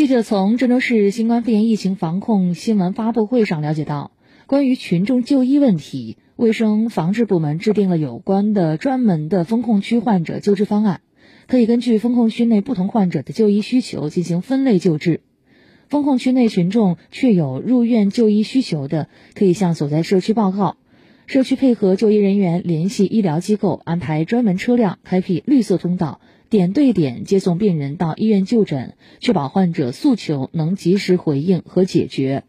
记者从郑州市新冠肺炎疫情防控新闻发布会上了解到，关于群众就医问题，卫生防治部门制定了有关的专门的风控区患者救治方案，可以根据风控区内不同患者的就医需求进行分类救治。风控区内群众确有入院就医需求的，可以向所在社区报告，社区配合就医人员联系医疗机构，安排专门车辆开辟绿色通道。点对点接送病人到医院就诊，确保患者诉求能及时回应和解决。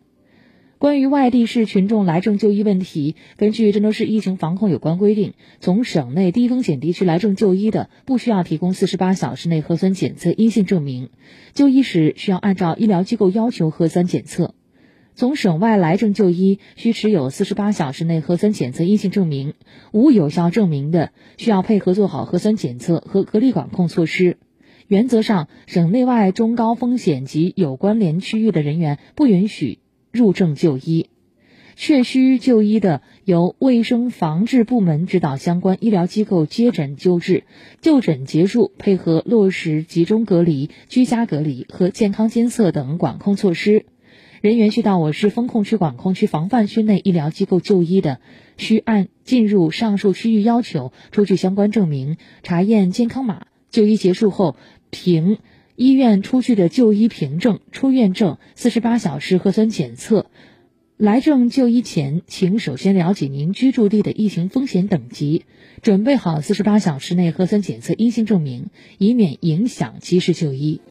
关于外地市群众来郑就医问题，根据郑州市疫情防控有关规定，从省内低风险地区来郑就医的，不需要提供四十八小时内核酸检测阴性证明，就医时需要按照医疗机构要求核酸检测。从省外来郑就医，需持有四十八小时内核酸检测阴性证明；无有效证明的，需要配合做好核酸检测和隔离管控措施。原则上，省内外中高风险及有关联区域的人员不允许入郑就医。确需就医的，由卫生防治部门指导相关医疗机构接诊救治。就诊结束，配合落实集中隔离、居家隔离和健康监测等管控措施。人员需到我市风控区、管控区、防范区内医疗机构就医的，需按进入上述区域要求出具相关证明，查验健康码。就医结束后，凭医院出具的就医凭证、出院证、四十八小时核酸检测。来证就医前，请首先了解您居住地的疫情风险等级，准备好四十八小时内核酸检测阴性证明，以免影响及时就医。